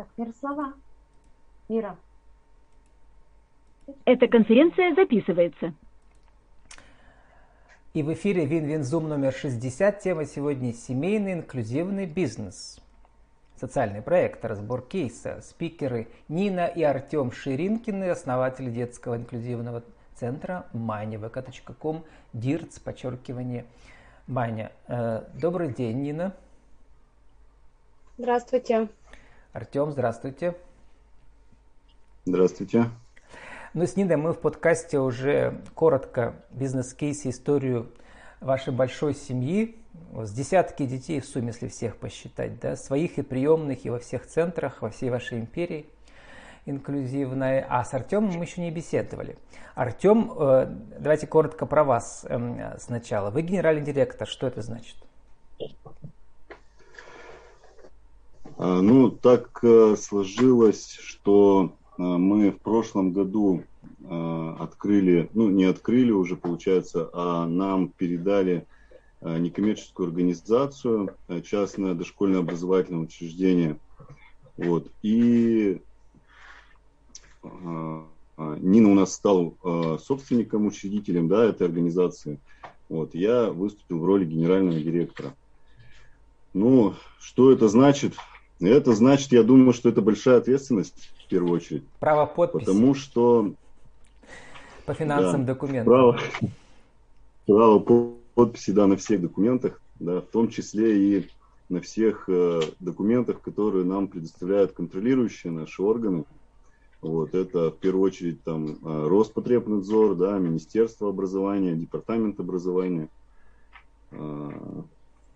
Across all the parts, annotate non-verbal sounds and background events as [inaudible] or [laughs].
Так, Мирослава. Мира. Эта конференция записывается. И в эфире Вин-Вин-Зум номер 60. Тема сегодня «Семейный инклюзивный бизнес». Социальный проект, разбор кейса. Спикеры Нина и Артем Ширинкины, основатели детского инклюзивного центра manivk.com, дирц, подчеркивание, Маня. Э, добрый день, Нина. Здравствуйте. Артем, здравствуйте. Здравствуйте. Ну, с Ниной мы в подкасте уже коротко бизнес-кейсе, историю вашей большой семьи, с десятки детей в сумме, если всех посчитать, да, своих и приемных, и во всех центрах, во всей вашей империи инклюзивной. А с Артемом мы еще не беседовали. Артем, э, давайте коротко про вас эм, сначала. Вы генеральный директор, что это значит? А, ну, так э, сложилось, что э, мы в прошлом году открыли, ну не открыли уже получается, а нам передали некоммерческую организацию, частное дошкольное образовательное учреждение. Вот. И Нина у нас стал собственником, учредителем да, этой организации. Вот. Я выступил в роли генерального директора. Ну, что это значит? Это значит, я думаю, что это большая ответственность в первую очередь. Право подписи. Потому что... По финансовым да, документам. Право, право подписи, да, на всех документах, да, в том числе и на всех э, документах, которые нам предоставляют контролирующие наши органы. Вот, это в первую очередь там э, Роспотребнадзор, да, Министерство образования, Департамент образования. Э,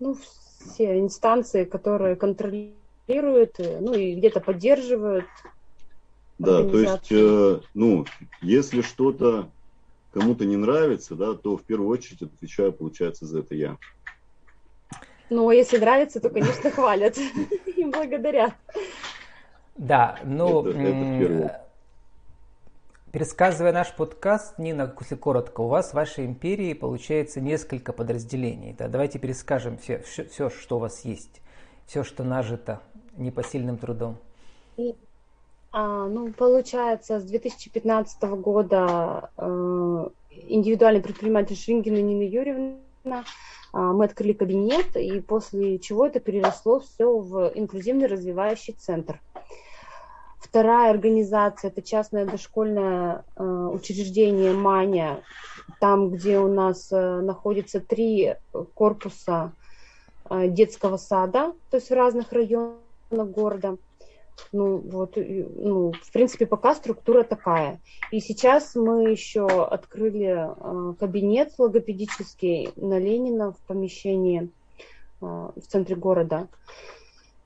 ну, все инстанции, которые контролируют контролируют, э, ну и где-то поддерживают. Да, то есть, э, ну, если что-то кому-то не нравится, да, то в первую очередь отвечаю, получается, за это я. Ну, а если нравится, то, конечно, [laughs] хвалят [laughs] и благодарят. Да, ну, это, это пересказывая наш подкаст, Нина, если коротко, у вас в вашей империи получается несколько подразделений. Да? Давайте перескажем все, все, все, что у вас есть, все, что нажито непосильным трудом? А, ну, получается, с 2015 года э, индивидуальный предприниматель Шрингина Нина Юрьевна э, мы открыли кабинет, и после чего это переросло все в инклюзивный развивающий центр. Вторая организация – это частное дошкольное э, учреждение «Маня», там, где у нас э, находится три корпуса э, детского сада, то есть в разных районах города. Ну, вот, ну, в принципе, пока структура такая. И сейчас мы еще открыли э, кабинет логопедический на Ленина в помещении э, в центре города,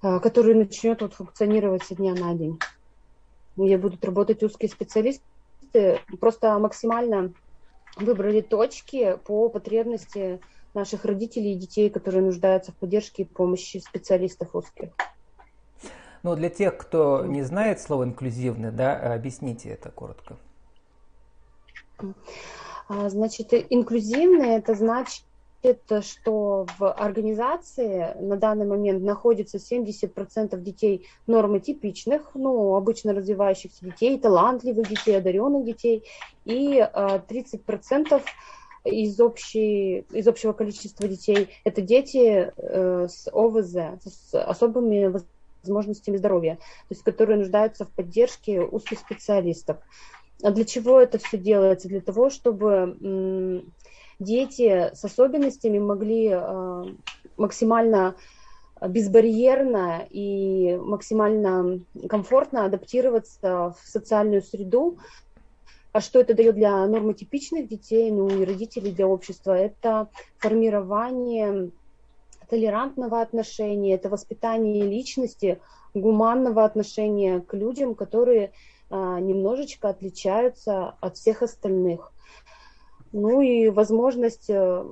э, который начнет вот, функционировать со дня на день. Где будут работать узкие специалисты, просто максимально выбрали точки по потребности наших родителей и детей, которые нуждаются в поддержке и помощи специалистов узких. Ну, для тех, кто не знает слово инклюзивный, да, объясните это коротко. А, значит, инклюзивный это значит, что в организации на данный момент находится 70% детей нормотипичных, ну, обычно развивающихся детей, талантливых детей, одаренных детей, и 30% а, из, общей, из общего количества детей это дети э, с ОВЗ, с особыми возможностями здоровья, то есть которые нуждаются в поддержке узких специалистов. А для чего это все делается? Для того, чтобы дети с особенностями могли а, максимально безбарьерно и максимально комфортно адаптироваться в социальную среду. А что это дает для нормотипичных детей, ну и родителей, для общества? Это формирование толерантного отношения, это воспитание личности, гуманного отношения к людям, которые а, немножечко отличаются от всех остальных. Ну и возможность э,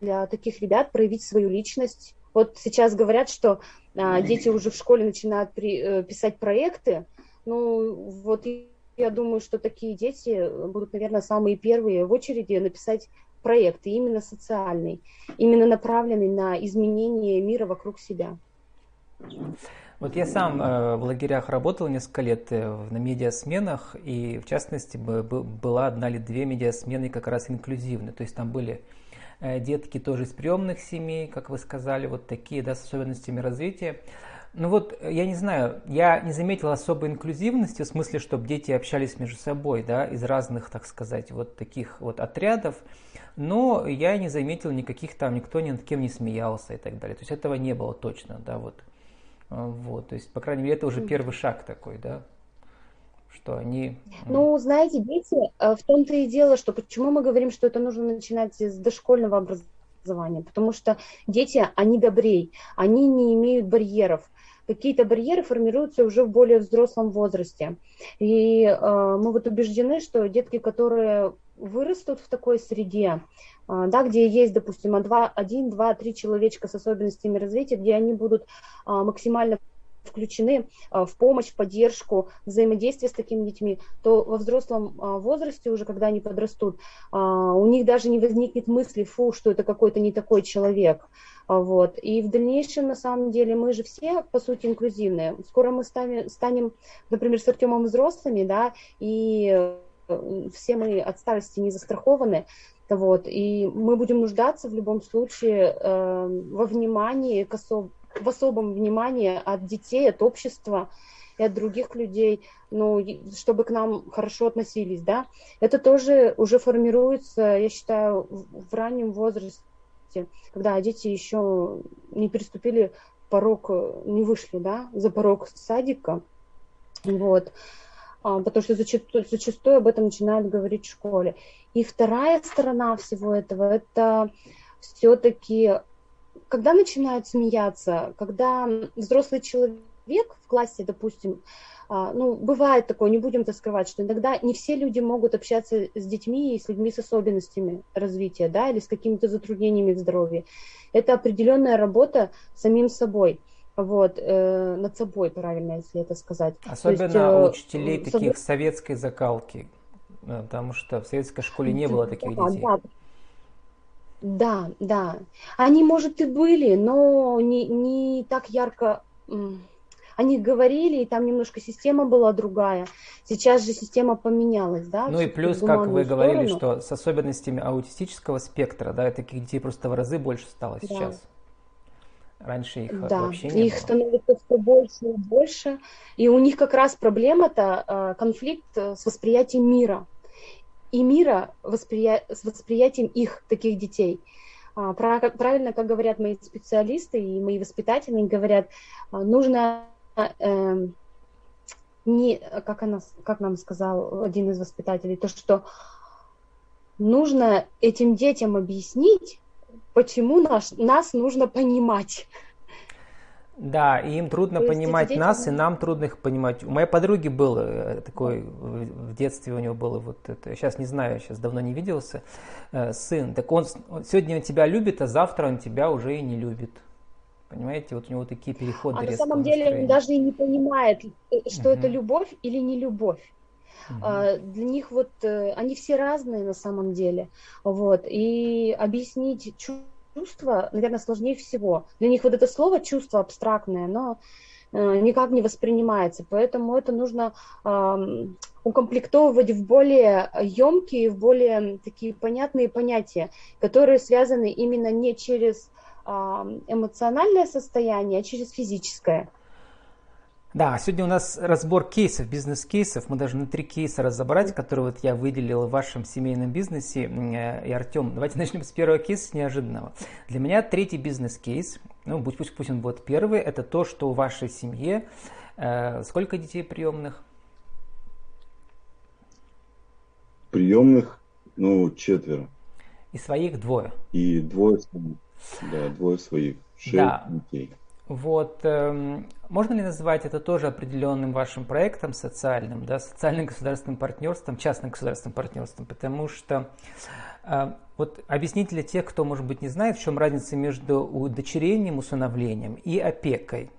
для таких ребят проявить свою личность. Вот сейчас говорят, что а, дети уже в школе начинают при, э, писать проекты. Ну вот я думаю, что такие дети будут, наверное, самые первые в очереди написать проекты, именно социальный, именно направленный на изменение мира вокруг себя. Вот я сам э, в лагерях работал несколько лет э, на медиасменах, и в частности была одна или две медиасмены как раз инклюзивные. То есть там были э, детки тоже из приемных семей, как вы сказали, вот такие, да, с особенностями развития. Ну вот, я не знаю, я не заметил особой инклюзивности, в смысле, чтобы дети общались между собой, да, из разных, так сказать, вот таких вот отрядов, но я не заметил никаких там, никто ни над кем не смеялся и так далее. То есть этого не было точно, да, вот. А, вот, то есть, по крайней мере, это уже первый шаг такой, да, что они... Ну, знаете, дети, э, в том-то и дело, что почему мы говорим, что это нужно начинать с дошкольного образования, потому что дети, они добрей, они не имеют барьеров, какие-то барьеры формируются уже в более взрослом возрасте. И э, мы вот убеждены, что детки, которые вырастут в такой среде, а, да, где есть, допустим, один, два, три человечка с особенностями развития, где они будут а, максимально включены а, в помощь, в поддержку, взаимодействие с такими детьми, то во взрослом возрасте уже, когда они подрастут, у них даже не возникнет мысли, фу, что это какой-то не такой человек. Вот. И в дальнейшем, на самом деле, мы же все, по сути, инклюзивные. Скоро мы станем, станем например, с Артемом взрослыми, да, и э, все мы от старости не застрахованы, вот, и мы будем нуждаться в любом случае э, во внимании, к особ... в особом внимании от детей, от общества и от других людей, ну, чтобы к нам хорошо относились, да. Это тоже уже формируется, я считаю, в раннем возрасте, когда дети еще не переступили порог, не вышли, да, за порог садика, вот. А, потому что зачастую, зачастую об этом начинают говорить в школе. И вторая сторона всего этого, это все-таки, когда начинают смеяться, когда взрослый человек в классе, допустим, а, ну, бывает такое, не будем это скрывать, что иногда не все люди могут общаться с детьми и с людьми с особенностями развития, да, или с какими-то затруднениями в здоровье. Это определенная работа самим собой вот, э, над собой, правильно, если это сказать. Особенно есть, э, учителей таких советской закалки, потому что в советской школе не было таких да, детей. Да. Да, да. Они, может, и были, но не, не так ярко они говорили, и там немножко система была другая. Сейчас же система поменялась, да? Ну и плюс, как вы сторону. говорили, что с особенностями аутистического спектра, да, таких детей просто в разы больше стало да. сейчас. Раньше их да, вообще не их было. становится все больше и больше. И у них как раз проблема-то э, конфликт э, с восприятием мира. И мира восприя... с восприятием их, таких детей. А, правильно, как говорят мои специалисты и мои воспитатели, говорят, а, нужно э, не, как, она, как нам сказал один из воспитателей, то, что нужно этим детям объяснить, почему наш, нас нужно понимать. Да, и им трудно То понимать дети... нас, и нам трудно их понимать. У моей подруги был э, такой, в детстве у него было вот это, сейчас не знаю, сейчас давно не виделся, э, сын. Так он сегодня он тебя любит, а завтра он тебя уже и не любит. Понимаете, вот у него такие переходы. А на самом деле он даже и не понимает, э, что угу. это любовь или не любовь. Uh-huh. Для них вот они все разные на самом деле, вот и объяснить чувство, наверное, сложнее всего. Для них вот это слово чувство абстрактное, но никак не воспринимается, поэтому это нужно укомплектовывать в более емкие, в более такие понятные понятия, которые связаны именно не через эмоциональное состояние, а через физическое. Да, сегодня у нас разбор кейсов, бизнес-кейсов. Мы должны три кейса разобрать, которые вот я выделил в вашем семейном бизнесе. И, Артем, давайте [laughs] начнем с первого кейса, с неожиданного. Для меня третий бизнес-кейс, ну пусть, пусть, пусть он будет первый, это то, что в вашей семье э, сколько детей приемных? Приемных, ну, четверо. И своих двое. И двое да, двое своих, шесть да. детей. Вот, э, можно ли назвать это тоже определенным вашим проектом социальным, да, социальным государственным партнерством, частным государственным партнерством, потому что э, вот объясните для тех, кто, может быть, не знает, в чем разница между удочерением, усыновлением и опекой,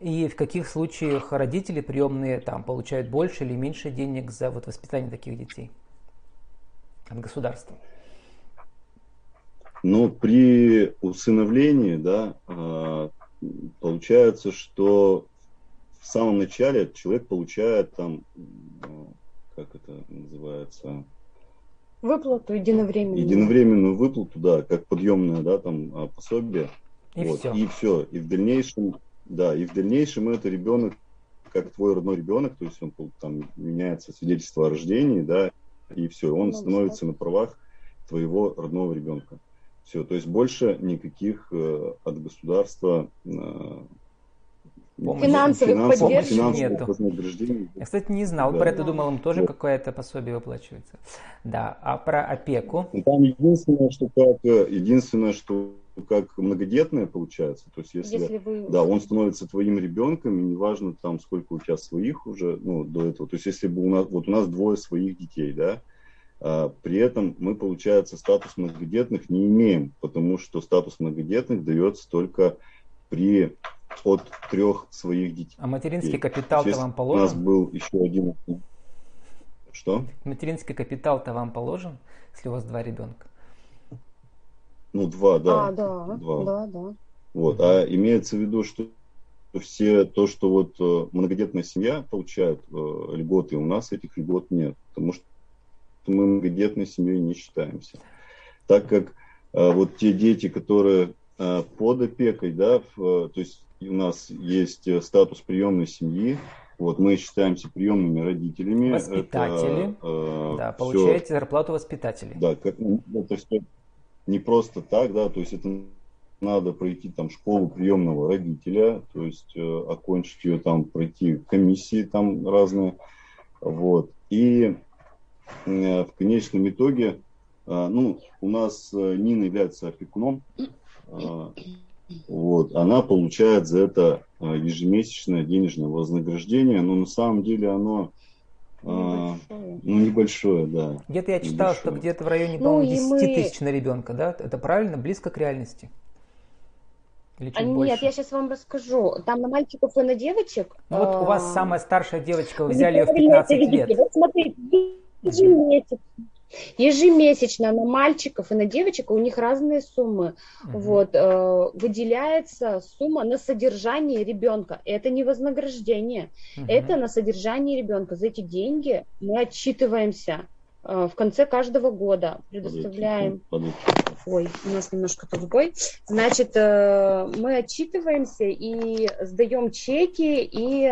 и в каких случаях родители приемные там получают больше или меньше денег за вот воспитание таких детей от государства. Но при усыновлении, да, а, получается, что в самом начале человек получает там, ну, как это называется, Выплату единовременную. единовременную выплату, да, как подъемное, да, там а, пособие. И вот, все. И все. И в дальнейшем, да, и в дальнейшем это ребенок, как твой родной ребенок, то есть он там меняется свидетельство о рождении, да, и все, он становится на правах твоего родного ребенка. Все, то есть больше никаких э, от государства э. Финансовых финансовых, нету. вознаграждений. Я, кстати, не знал Да. про это, думал, им тоже Вот. какое-то пособие выплачивается. Да, а про опеку? Там единственное, что как э, единственное, что как многодетное получается, то есть если, Если вы... да, он становится твоим ребенком, и неважно там сколько у тебя своих уже, ну, до этого. То есть если бы у нас, вот у нас двое своих детей, да, при этом мы, получается, статус многодетных не имеем, потому что статус многодетных дается только при от трех своих детей. А материнский То капитал-то вам У нас положен? был еще один. Что? Материнский капитал-то вам положен, если у вас два ребенка? Ну, два, да. А, да, Два. да, да. Вот. А имеется в виду, что все то, что вот э, многодетная семья получает э, льготы, у нас этих льгот нет, потому что мы многодетной семьей не считаемся. Так как э, вот те дети, которые э, под опекой, да, в, э, то есть у нас есть статус приемной семьи, вот мы считаемся приемными родителями. Воспитатели. Это, э, Да, всё- получаете зарплату воспитателей. да, как, ну, это все не просто так, да, то есть это надо пройти там школу приемного родителя, то есть э, окончить ее там, пройти комиссии там разные, вот. И в конечном итоге, э, ну, у нас э, Нина является опекуном, э, вот, она получает за это э, ежемесячное денежное вознаграждение, но на самом деле оно э, Небольшое. ну, небольшое, да. Где-то я читал, что Небольшое. где-то в районе, Ну, по-моему, и 10 мы- тысяч на ребенка, да? Это правильно? Близко к реальности? Или чуть А больше? нет, я сейчас вам расскажу. Там на мальчиков и на девочек. Ну вот у вас а, самая старшая девочка, вы взяли ее в неправильно это 15 видите. лет. Вот смотрите, ежемесячно, ежемесячно на мальчиков и на девочек, у них разные суммы. Мгм. Вот, э, выделяется сумма на содержание ребенка. Это не вознаграждение, Мгм. это на содержание ребенка. За эти деньги мы отчитываемся э, в конце каждого года, предоставляем Подожди. Ой, у нас немножко тут сбой. Значит, э, мы отчитываемся и сдаем чеки, и,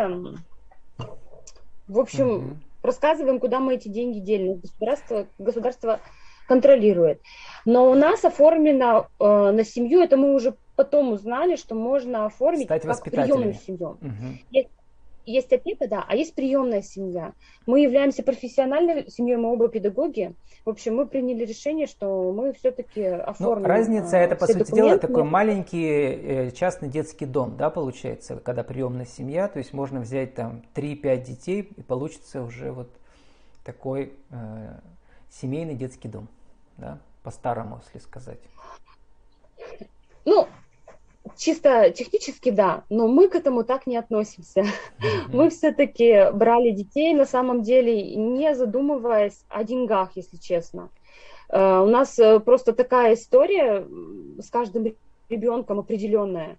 в общем, Мгм. Рассказываем, куда мы эти деньги делим. Государство, государство контролирует. Но у нас оформлено э, на семью, это мы уже потом узнали, что можно оформить Стать как приемную семью. Есть опека, да, а есть приемная семья. Мы являемся профессиональной семьей, мы оба педагоги. В общем, мы приняли решение, что мы все-таки Ну, оформим. разница э, это, по сути дела, документы. такой маленький э, частный детский дом, да, получается, когда приемная семья, то есть можно взять там 3-5 детей и получится уже вот такой э, семейный детский дом, да, по-старому, если сказать. Ну, чисто технически да, но мы к этому так не относимся. Мы все-таки брали детей, на самом деле, не задумываясь о деньгах, если честно. Э, У нас э, просто такая история с каждым ребенком определенная.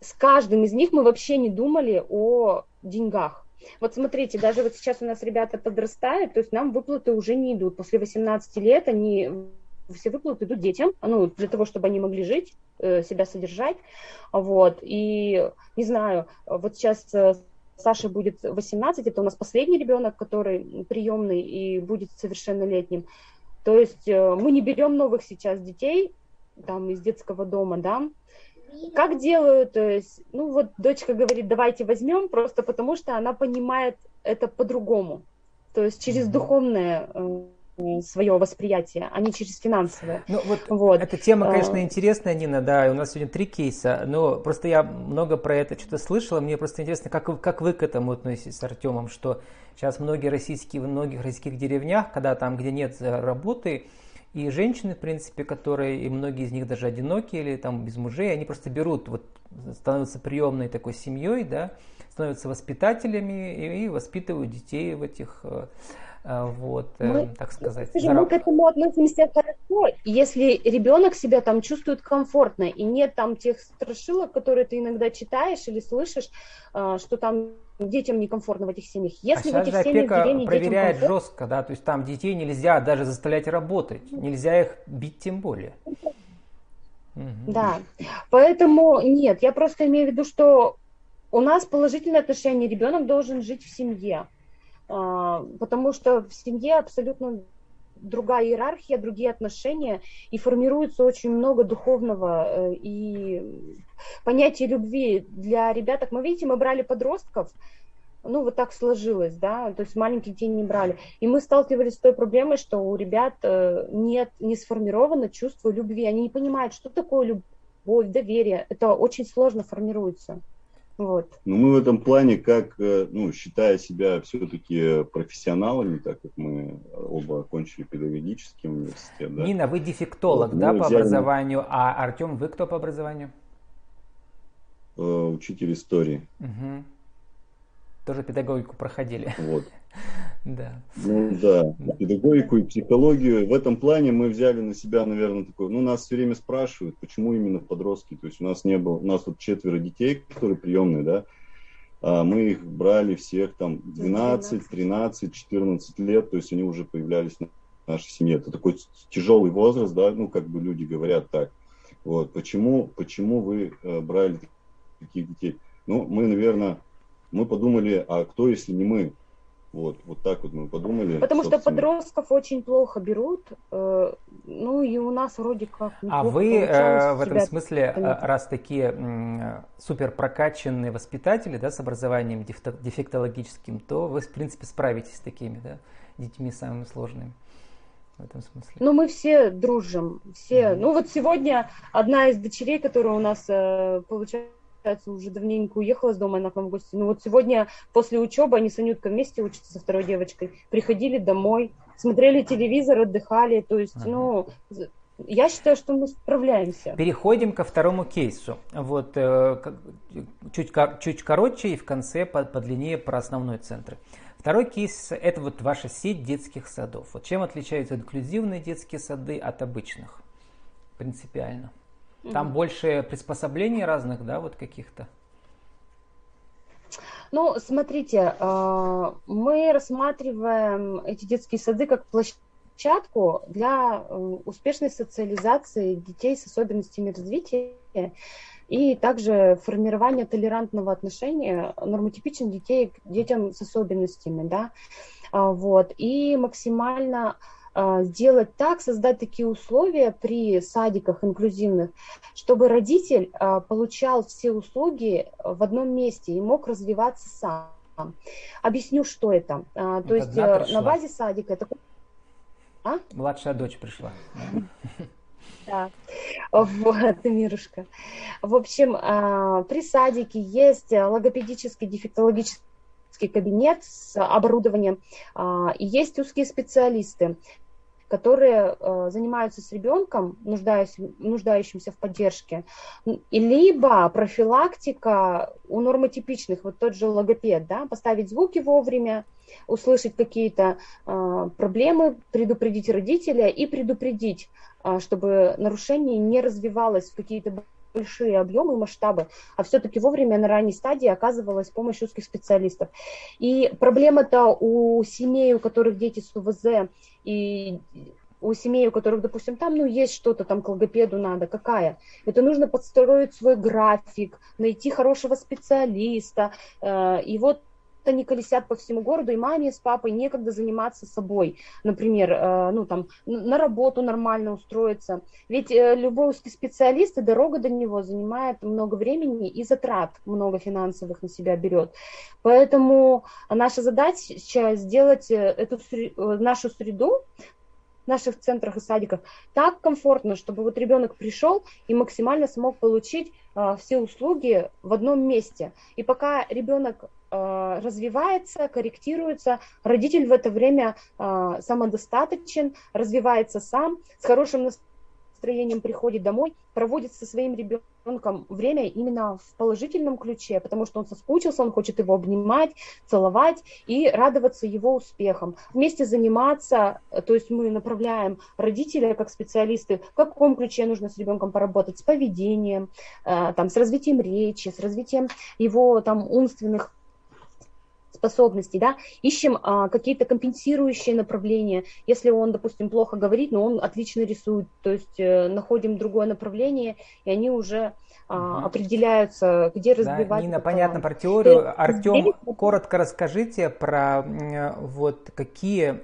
С каждым из них мы вообще не думали о деньгах. Вот смотрите, даже вот сейчас у нас ребята подрастают, то есть нам выплаты уже не идут. После 18 лет они все выплаты идут детям, ну, для того, чтобы они могли жить, э, себя содержать. Вот. И не знаю, вот сейчас э, Саше будет 18, это у нас последний ребенок, который приемный и будет совершеннолетним. То есть э, мы не берем новых сейчас детей там из детского дома, да. Как делают, то есть, ну вот дочка говорит, давайте возьмем, просто потому что она понимает это по-другому. То есть через духовное свое восприятие, а не через финансовое. Ну вот Вот. Эта тема, конечно, А. интересная, Нина, да, и у нас сегодня три кейса, но просто я много про это что-то слышала, мне просто интересно, как, вы- как вы к этому относитесь с Артемом, что сейчас многие российские, в многих российских деревнях, когда там, где нет э, работы, и женщины, в принципе, которые, и многие из них даже одинокие или там без мужей, они просто берут вот становятся приемной такой семьей, да, становятся воспитателями и воспитывают детей в этих а, вот, мы, э, так сказать. Скажи, мы к этому относимся хорошо, если ребенок себя там чувствует комфортно, и нет там тех страшилок, которые ты иногда читаешь или слышишь, а, что там детям некомфортно в этих семьях. Если а в этих же семьях опека проверяет жестко, да, то есть там детей нельзя даже заставлять работать, нельзя их бить тем более. Да, поэтому нет, я просто имею в виду, что у нас положительное отношение, ребенок должен жить в семье. А, потому что в семье абсолютно другая иерархия, другие отношения, и формируется очень много духовного э, и понятия любви для ребяток. Мы видите, мы брали подростков, ну вот так сложилось, да, то есть маленьких детей не брали. И мы сталкивались с той проблемой, что у ребят э, нет, не сформировано чувство любви, они не понимают, что такое любовь, доверие, это очень сложно формируется. Вот. Но мы в этом плане, как, э, ну, считая себя все-таки профессионалами, так как мы оба окончили педагогический университет. Да? Нина, вы дефектолог, вот, да, по взяли... образованию, а Артем, вы кто по образованию? Э, учитель истории. Угу. Тоже педагогику проходили. Вот. [laughs] Да. Ну да, педагогику и психологию. В этом плане мы взяли на себя, наверное, такой, ну нас все время спрашивают, почему именно подростки. То есть у нас не было, у нас вот четверо детей, которые приемные, да, а мы их брали всех там 12, 13, 14 лет, то есть они уже появлялись в нашей семье. Это такой тяжелый возраст, да, ну как бы люди говорят так. Вот, почему, почему вы э, брали таких детей? Ну, мы, наверное, мы подумали, а кто, если не мы? Вот, вот так вот мы подумали. Потому собственно. что подростков очень плохо берут, э, ну и у нас вроде как А вы э, в этом смысле, э, раз такие э, супер прокачанные воспитатели, да, с образованием дефектологическим, то вы, в принципе, справитесь с такими, да, детьми самыми сложными в этом смысле. Ну, мы все дружим, все. Mm-hmm. Ну, вот сегодня одна из дочерей, которая у нас э, получается получается, уже давненько уехала с дома, она к нам в гости. Ну вот сегодня после учебы они с Анюткой вместе учатся со второй девочкой, приходили домой, смотрели телевизор, отдыхали, то есть, ага. ну, я считаю, что мы справляемся. Переходим ко второму кейсу. Вот э, чуть, чуть короче и в конце подлиннее про основной центр. Второй кейс – это вот ваша сеть детских садов. Вот чем отличаются инклюзивные детские сады от обычных? Принципиально. Там угу. больше приспособлений разных, да, вот каких-то? Ну, смотрите, а, мы рассматриваем эти детские сады как площадку для э, успешной социализации детей с особенностями развития и также формирования толерантного отношения нормотипичных детей к детям с особенностями, да, а, вот, и максимально сделать так, создать такие условия при садиках инклюзивных, чтобы родитель а, получал все услуги в одном месте и мог развиваться сам. Объясню, что это. А, то есть э, на базе садика это... А? Младшая дочь пришла. Да, вот, Мирушка. В общем, при садике есть логопедический дефектологический кабинет с оборудованием, и есть узкие специалисты, которые э, занимаются с ребенком, нуждающимся в поддержке, и либо профилактика у нормотипичных, вот тот же логопед, да, поставить звуки вовремя, услышать какие-то э, проблемы, предупредить родителя и предупредить, э, чтобы нарушение не развивалось в какие-то большие объемы, масштабы, а все-таки вовремя на ранней стадии оказывалась помощь узких специалистов. И проблема-то у семей, у которых дети с УВЗ и у семей, у которых, допустим, там, ну, есть что-то там к логопеду надо, какая? Это нужно подстроить свой график, найти хорошего специалиста, э, и вот они колесят по всему городу, и маме с папой некогда заниматься собой, например, э, ну там на работу нормально устроиться. Ведь э, любой узкий специалист и дорога до него занимает много времени и затрат много финансовых на себя берет. Поэтому наша задача сделать э, эту нашу среду наших центрах и садиках так комфортно, чтобы вот ребенок пришел и максимально смог получить э, все услуги в одном месте. И пока ребенок э, развивается, корректируется, родитель в это время э, самодостаточен, развивается сам, с хорошим настроением приходит домой, проводит со своим ребенком время именно в положительном ключе, потому что он соскучился, он хочет его обнимать, целовать и радоваться его успехам. Вместе заниматься, то есть мы направляем родителя как специалисты, в каком ключе нужно с ребенком поработать, с поведением, э, там, с развитием речи, с развитием его там умственных способностей, да, ищем а, какие-то компенсирующие направления. Если он, допустим, плохо говорит, но он отлично рисует, то есть э, находим другое направление, и они уже а, угу. определяются, где развивать. Да, Нина, понятно про теорию. Артем, коротко расскажите про вот какие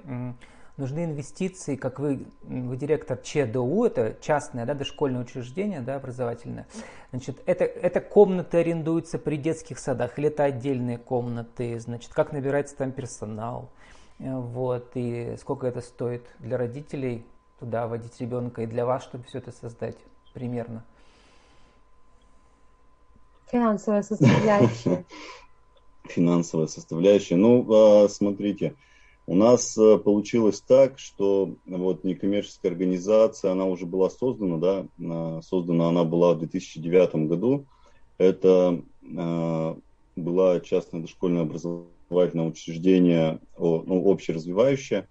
нужны инвестиции, как вы, вы директор ЧДУ, это частное да, дошкольное учреждение да, образовательное. Значит, это, это комнаты арендуются при детских садах или это отдельные комнаты, значит, как набирается там персонал, э, вот, и сколько это стоит для родителей туда водить ребенка и для вас, чтобы все это создать примерно. Финансовая составляющая. [laughs] Финансовая составляющая. Ну, а, смотрите, у нас э, получилось так, что вот некоммерческая организация, она уже была создана, да, создана она была в 2009 году. Это э, была частное дошкольное образовательное учреждение, ну, общеразвивающее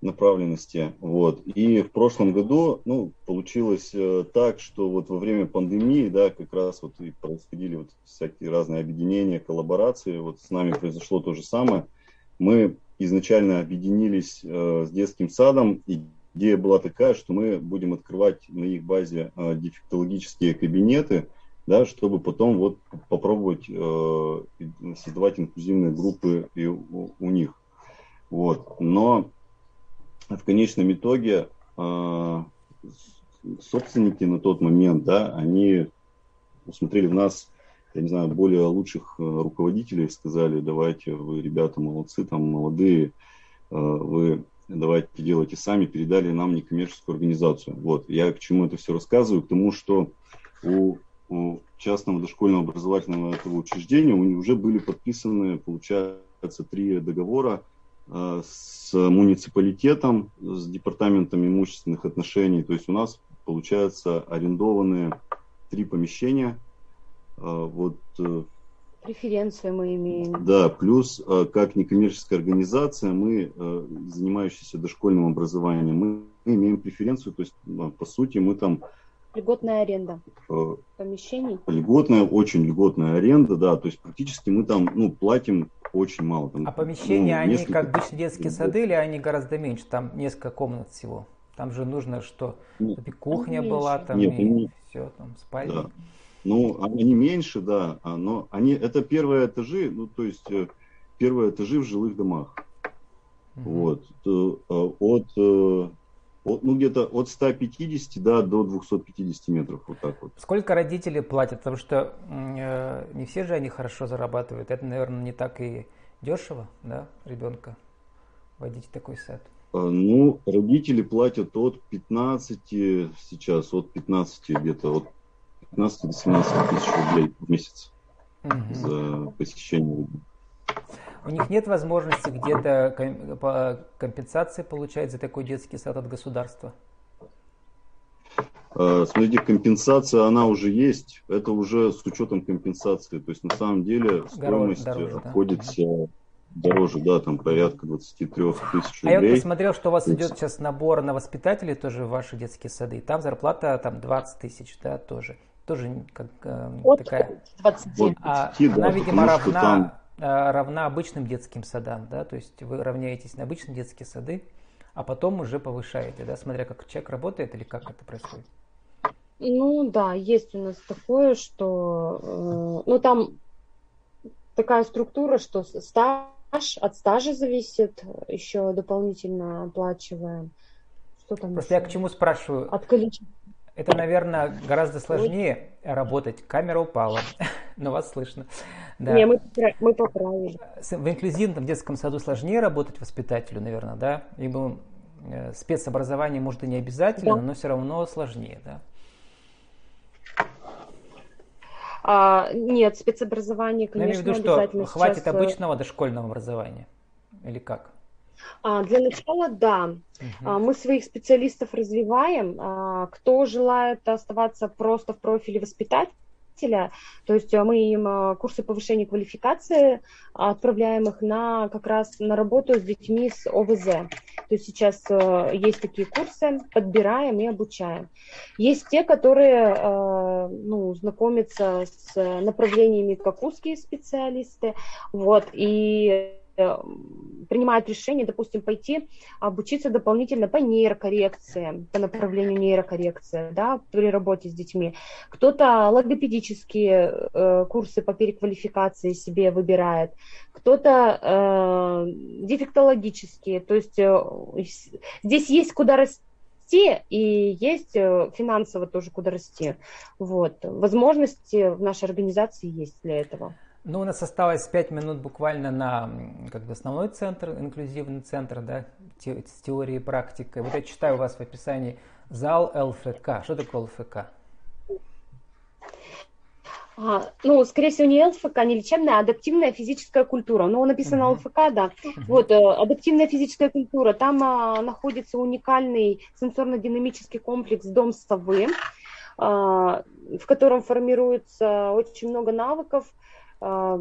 направленности. Вот. И в прошлом году ну, получилось э, так, что вот во время пандемии, да, как раз вот и происходили вот всякие разные объединения, коллаборации. Вот с нами произошло то же самое. Мы изначально объединились э, с детским садом. Идея была такая, что мы будем открывать на их базе э, дефектологические кабинеты, да, чтобы потом вот попробовать э, создавать инклюзивные группы и у, у них. Вот. Но в конечном итоге э, собственники на тот момент, да, они усмотрели в нас я не знаю, более лучших э, руководителей сказали, давайте, вы, ребята, молодцы, там, молодые, э, вы давайте делайте сами, передали нам некоммерческую организацию. Вот, я к чему это все рассказываю? К тому, что у, у частного дошкольного образовательного этого учреждения уже были подписаны, получается, три договора э, с муниципалитетом, с департаментом имущественных отношений. То есть у нас, получается, арендованные три помещения – вот, э, Преференцию мы имеем. Да, плюс э, как некоммерческая организация, мы, э, занимающиеся дошкольным образованием, мы имеем преференцию, то есть, по сути, мы там... Льготная аренда помещений? Льготная, очень льготная аренда, да, то есть практически мы там, ну, платим очень мало. Там, а помещения, ну, они несколько... как обычно детские сады или они гораздо меньше? Там несколько комнат всего. Там же нужно, что Нет. кухня была, там Нет, и они... все, там спальня. Да. Ну, они меньше, да, а, но они, это первые этажи, ну, то есть э, первые этажи в жилых домах. Угу. Вот. Э, от, э, от, ну, где-то от 150 да, до 250 метров, вот так вот. Сколько родители платят? Потому что э, не все же они хорошо зарабатывают. Это, наверное, не так и дешево, да, ребенка водить в такой сад. Ну, родители платят от 15, сейчас от 15 где-то, от 15 до 17 тысяч рублей в месяц угу. за посещение. У них нет возможности где-то компенсации получать за такой детский сад от государства? А, смотрите, компенсация, она уже есть. Это уже с учетом компенсации. То есть на самом деле стоимость дороже, обходится да? дороже, да, там порядка 23 тысяч рублей. А я посмотрел, что у вас идет сейчас набор на воспитателей тоже в ваши детские сады. Там зарплата там 20 тысяч, да, тоже тоже как э, От такая... 20. А, 20, она, да, видимо, равна, там... Э, равна обычным детским садам, да, то есть вы равняетесь на обычные детские сады, а потом уже повышаете, да, смотря как человек работает или как это происходит. Ну да, есть у нас такое, что, э, ну там такая структура, что стаж от стажа зависит, еще дополнительно оплачиваем. Что там Просто еще? я к чему спрашиваю? От количества. Это, наверное, гораздо сложнее работать. Камера упала, [laughs] но вас слышно. Да. Не, мы, мы поправили. В инклюзивном детском саду сложнее работать воспитателю, наверное, да? Ибо э, спецобразование, может, и не обязательно, да. но все равно сложнее, да? А, нет, спецобразование, конечно, но я имею в виду, что хватит сейчас... Э, обычного дошкольного образования? Или как? А, для начала, да. А, мы своих специалистов развиваем. А, кто желает оставаться просто в профиле воспитателя, то есть мы им курсы повышения квалификации отправляем их на как раз на работу с детьми с ОВЗ. То есть сейчас есть такие курсы, подбираем и обучаем. Есть те, которые ну, знакомятся с направлениями, как узкие специалисты, вот, и принимают решение, допустим, пойти обучиться дополнительно по нейрокоррекции, по направлению нейрокоррекции, да, при работе с детьми. Кто-то логопедические э, курсы по переквалификации себе выбирает, кто-то э, дефектологические, то есть э, здесь есть куда расти, и есть э, финансово тоже куда расти. Вот. Возможности в нашей организации есть для этого. Ну, у нас осталось 5 минут буквально на как бы, основной центр, инклюзивный центр, да, те, с теорией и практикой. Вот я читаю у вас в описании зал ЛФК. Что такое ЛФК? А, ну, скорее всего, не ЛФК, не лечебная, а адаптивная физическая культура. Ну, написано uh-huh. ЛФК, да. Uh-huh. Вот, э, адаптивная физическая культура. Там а, находится уникальный сенсорно-динамический комплекс «Дом совы», а, в котором формируется очень много навыков, а,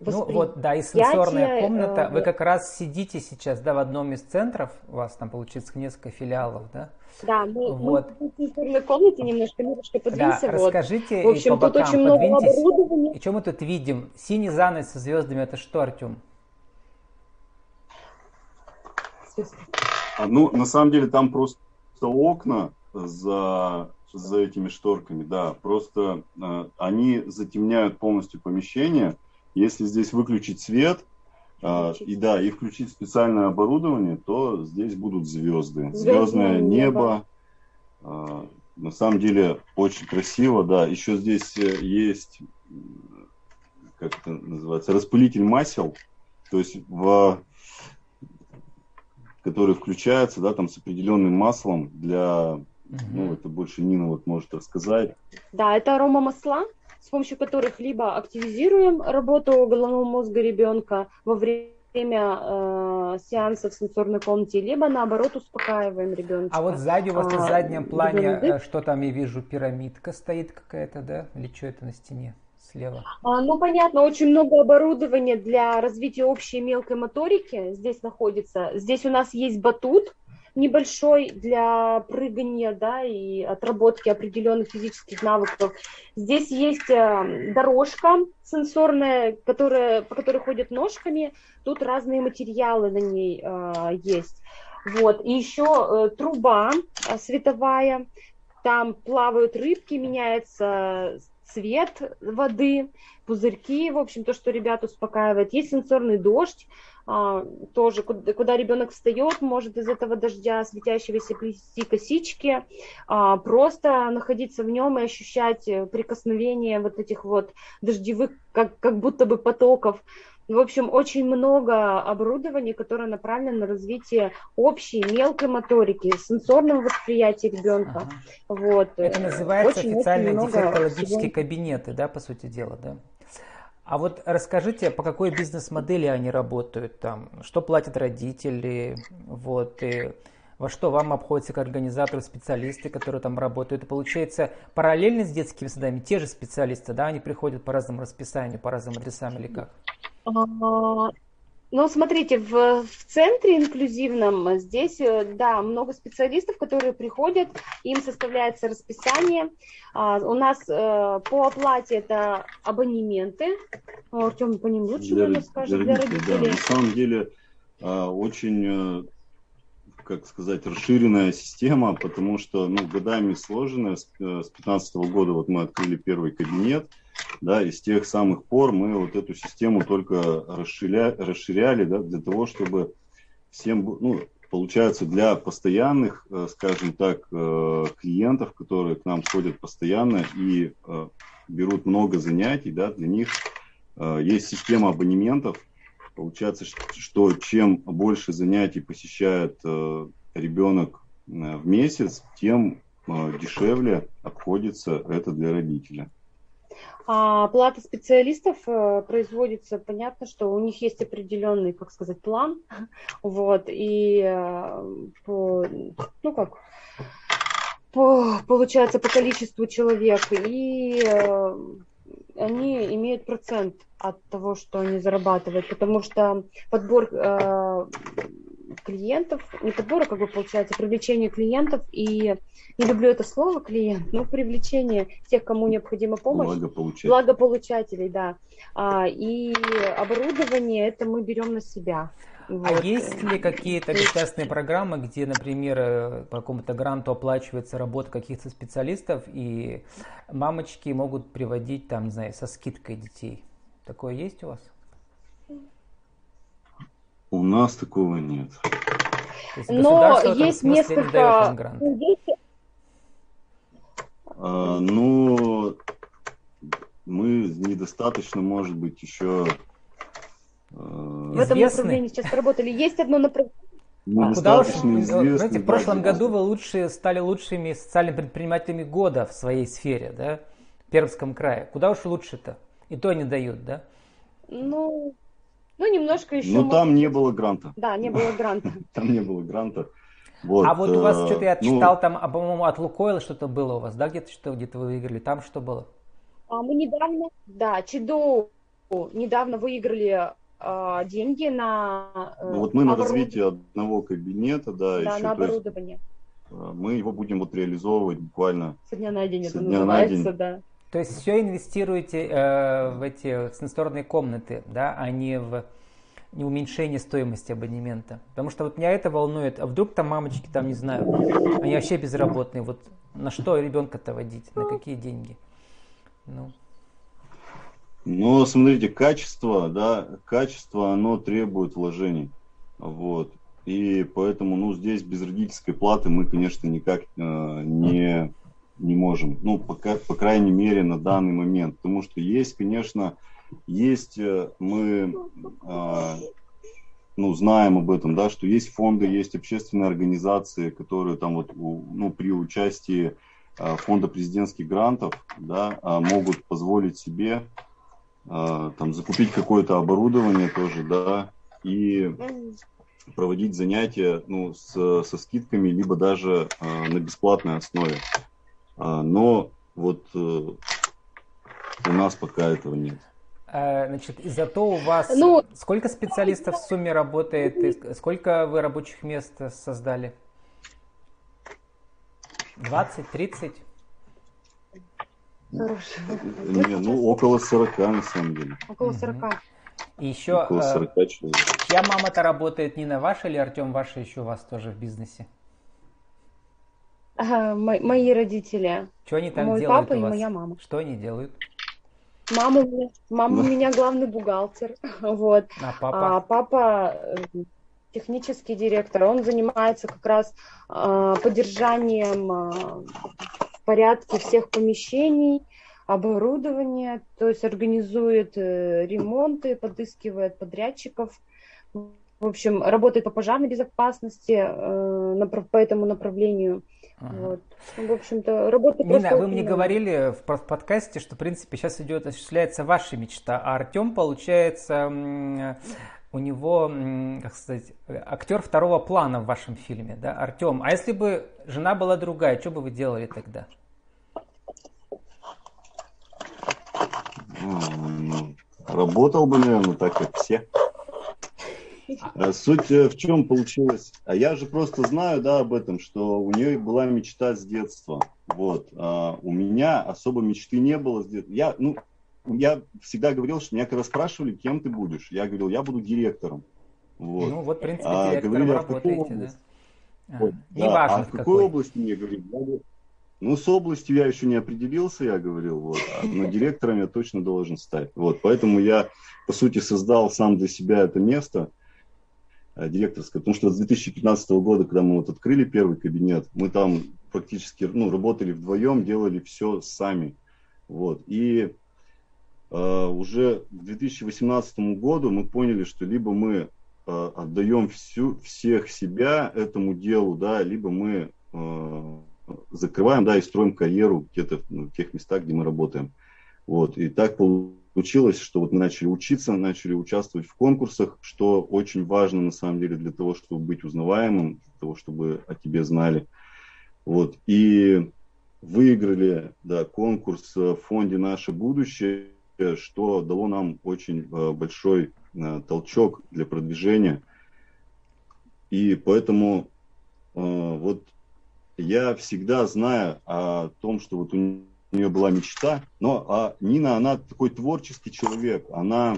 ну вот, да, и сенсорная комната. Вы э, как раз сидите сейчас, да, в одном из центров, у вас там получится несколько филиалов, да? Да, мы, вот. мы в сенсорной комнате немножко, немножко подвинься. Да, вот. расскажите в общем, по бокам тут очень много оборудования. И что мы тут видим? Синий занавес со звездами, это что, Артем? А, ну, на самом деле там просто окна за за этими шторками, да. Просто э, они затемняют полностью помещение. Если здесь выключить свет, э, и да, и включить специальное оборудование, то здесь будут звезды. Звездное небо. Э, на самом деле очень красиво, да. Еще здесь э, есть, как это называется, распылитель масел. То есть в который включается, да, там с определенным маслом для Угу. Ну, это больше Нина вот может рассказать. Да, это аромамасла, с помощью которых либо активизируем работу головного мозга ребенка во время э, сеанса в сенсорной комнате, либо наоборот успокаиваем ребенка. А вот сзади у вас на заднем плане, ребенок... Э, что там я вижу, пирамидка стоит какая-то, да? Или что это на стене? слева? А, ну, понятно, очень много оборудования для развития общей мелкой моторики здесь находится. Здесь у нас есть батут, небольшой для прыгания, да, и отработки определенных физических навыков. Здесь есть э, дорожка сенсорная, которая, по которой ходят ножками. Тут разные материалы на ней э, есть. Вот. И еще э, труба э, световая. Там плавают рыбки, меняется цвет воды, пузырьки, в общем, то, что ребят успокаивает. Есть сенсорный дождь, а, тоже, куда, куда ребенок встает, может из этого дождя светящегося плести косички, а, просто находиться в нем и ощущать прикосновение вот этих вот дождевых, как, как будто бы потоков. В общем, очень много оборудования, которое направлено на развитие общей мелкой моторики, сенсорного восприятия ребенка. Ага. Вот. Это называется очень, официально очень дефектологические всего. кабинеты, да, по сути дела, да? А вот расскажите, по какой бизнес-модели они работают там, что платят родители, вот, и во что вам обходятся как организаторы, специалисты, которые там работают. И получается, параллельно с детскими садами те же специалисты, да, они приходят по разному расписанию, по разным адресам или как? А, ну, смотрите, в, в центре инклюзивном здесь, э, да, много специалистов, которые приходят, им составляется расписание. А, у нас а, по оплате это абонементы. Артем по ним лучше, для, наверное, скажет, для родителей. Для родителей. Да, на самом деле а, очень, как сказать, расширенная система, потому что, ну, годами сложенная. С 2015 года вот мы открыли первый кабинет да, и с тех самых пор мы вот эту систему только расширя, расширяли, да, для того, чтобы всем, ну, получается, для постоянных, э, скажем так, э, клиентов, которые к нам ходят постоянно и э, берут много занятий, да, для них есть система абонементов. Получается, что чем больше занятий посещает ребенок в месяц, тем дешевле обходится это для родителя. А оплата специалистов э, производится, понятно, что у них есть определенный, как сказать, план, [laughs] вот, и э, по, ну как, по, получается, по количеству человек, и э, они имеют процент от того, что они зарабатывают, потому что подбор э, клиентов, не подбор, а как бы получается привлечение клиентов и не люблю это слово клиент, но привлечение тех, кому необходима помощь. Благополучателей. Благополучателей, да. А, и оборудование это мы берем на себя. А Вот. есть ли какие-то государственные программы, где, например, э, по какому-то гранту оплачивается работа каких-то специалистов, и мамочки могут приводить там, не знаю, со скидкой детей? Такое есть у вас? У нас такого нет. То есть Но есть не несколько... ну, есть А, ну, мы недостаточно, может быть, еще э, в этом направлении сейчас поработали. Есть одно направление. А куда уж, знаете, в прошлом году вы лучшие, стали лучшими социальными предпринимателями года в своей сфере, да, в Пермском крае. Куда уж лучше-то? И то не дают, да? Ну, ну немножко еще. Ну, может там не было гранта. Да, не было гранта. [laughs] Там не было гранта. Вот, а вот у вас э, что-то я ну, читал, там, а, по-моему, от Лукойла что-то было у вас, да, где-то что где-то вы выиграли, там что было? А мы недавно, да, Чиду недавно выиграли а, деньги на э, ну, вот мы на развитие одного кабинета, да, да, еще, на то есть, оборудование. э, мы его будем вот реализовывать буквально. Со дня на день Со это дня на называется, день. да. То есть все инвестируете э, в эти сенсорные комнаты, да, а не в не уменьшение стоимости абонемента. Потому что вот меня это волнует. А вдруг там мамочки, там, не знаю, они вообще безработные. Вот на что ребенка-то водить? На какие деньги? Ну, Но смотрите, качество, да, качество, оно требует вложений. Вот. И поэтому, ну, здесь без родительской платы мы, конечно, никак э, не, не можем. Ну, пока, по крайней мере, на данный момент. Потому что есть, конечно, есть, э, мы э, ну, знаем об этом, да, что есть фонды, есть общественные организации, которые там вот, у- ну, при участии э, фонда президентских грантов, да, а, могут позволить себе э, там закупить какое-то оборудование тоже, да, и проводить занятия ну, с, со скидками, либо даже э, на бесплатной основе. А, но вот э, у нас пока этого нет. э, значит, зато у вас Ну- сколько специалистов в сумме работает? И сколько вы рабочих мест создали? 20, 30? Хороший. Не, ну около 40 на самом деле. Около Мгм. 40. И еще, Около э, 40 человек. чья мама-то работает, Нина ваша или Артем ваша еще у вас тоже в бизнесе? Ага, мо- мои родители. Что они там Мой делают папа у и вас? моя мама. Что они делают? Мама, у меня- мама у Да. меня главный бухгалтер. [laughs] Вот. А папа? А папа э, технический директор, он занимается как раз а, поддержанием а, в порядке всех помещений, оборудования, то есть организует э, ремонты, подыскивает подрядчиков. В общем, работает по пожарной безопасности э, по этому направлению. Ага. Вот. В общем-то, работа Нина, вы мне говорили в под- подкасте, что, в принципе, сейчас идет, осуществляется ваша мечта, а Артем, получается, у него, как сказать, актер второго плана в вашем фильме, да, Артем. А если бы жена была другая, что бы вы делали тогда? Работал бы, наверное, так, как все. А Суть э, в чем получилась? А я же просто знаю, да, об этом, что у нее была мечта с детства. Вот. А у меня особо мечты не было с детства. Я, ну, я всегда говорил, что меня когда спрашивали, кем ты будешь, я говорил, я буду директором. Вот. Ну, вот, в принципе, А, говорили, а в какой да? А, Вот, да. А в какой, какой. области мне говорили? Я ну, с областью я еще не определился, я говорил, вот, а- но [laughs] директором я точно должен стать. Вот, поэтому я, по сути, создал сам для себя это место э, директорское, потому что с 2015 года, когда мы вот открыли первый кабинет, мы там практически, ну, работали вдвоем, делали все сами. Вот, и уже к 2018 году мы поняли, что либо мы э, отдаем всю, всех себя этому делу, да, либо мы э, закрываем, да, и строим карьеру где-то ну, в тех местах, где мы работаем. Вот, и так получилось, что вот мы начали учиться, начали участвовать в конкурсах, что очень важно на самом деле для того, чтобы быть узнаваемым, для того, чтобы о тебе знали. Вот, и выиграли да, конкурс в фонде «Наше будущее», что дало нам очень э, большой э, толчок для продвижения. И поэтому э, вот я всегда знаю о том, что вот у нее была мечта, но а Нина, она такой творческий человек, она,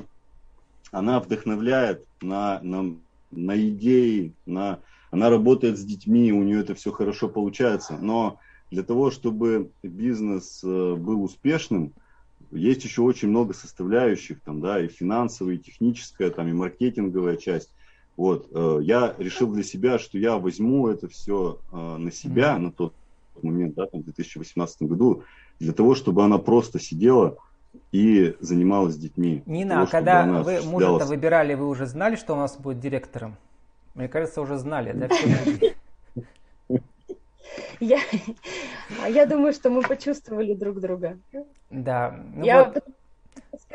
она вдохновляет на, на, на идеи, на, она работает с детьми, у нее это все хорошо получается, но для того, чтобы бизнес э, был успешным, есть еще очень много составляющих, там, да, и финансовая, и техническая, там, и маркетинговая часть. Вот, э, я решил для себя, что я возьму это все э, на себя mm-hmm. на тот момент, да, там, в 2018 году, для того, чтобы она просто сидела и занималась детьми. Нина, того, а когда вы мужа-то выбирали, вы уже знали, что у нас будет директором? Мне кажется, уже знали, да? [laughs] Я, а я думаю, что мы почувствовали друг друга. Да. Ну я вот,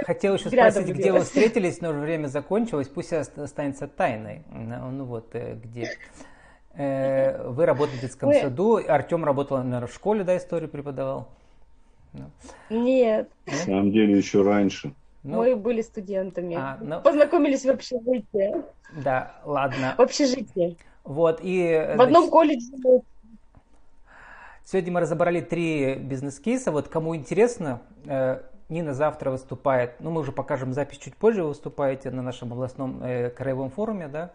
хотел еще спросить, где вы встретились, но уже время закончилось. Пусть останется тайной. Ну вот, э, где. Э, вы работаете в детском мы... саду. Артем работал, наверное, в школе, да, историю преподавал? Ну. Нет. На самом деле еще раньше. Ну, мы были студентами. А, ну, Познакомились в общежитии. Да, ладно. В общежитии. Вот, и... В одном колледже Сегодня мы разобрали три бизнес-кейса. Вот кому интересно, э, Нина завтра выступает, ну мы уже покажем запись чуть позже, вы выступаете на нашем областном э, краевом форуме, да.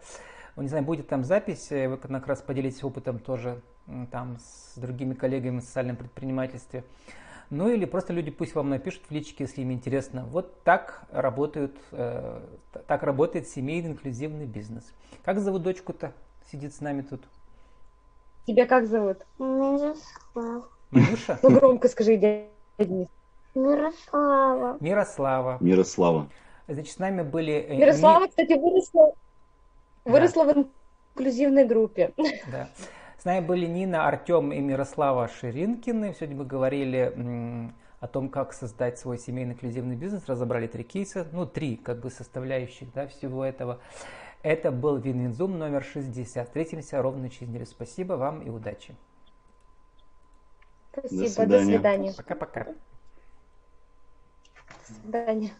Не знаю, будет там запись, э, вы как раз поделитесь опытом тоже там с другими коллегами в социальном предпринимательстве. Ну или просто люди пусть вам напишут в личке, если им интересно. Вот так работают, э, так работает семейный инклюзивный бизнес. Как зовут дочку-то? Сидит с нами тут. Тебя как зовут? Мирослава. Манюша? Ну громко скажи, дядя Мирослава. Мирослава. Мирослава. Значит, с нами были... Э, Мирослава, кстати, выросла, выросла да. в инклюзивной группе. Да. С нами были Нина, Артем и Мирослава Ширинкины. Сегодня мы говорили о том, как создать свой семейный инклюзивный бизнес. Разобрали три кейса, ну, три как бы составляющих да, всего этого. Это был Win-Win Zoom номер 60. Встретимся ровно через неделю. Спасибо вам и удачи. Спасибо, до свидания. Пока-пока. До свидания.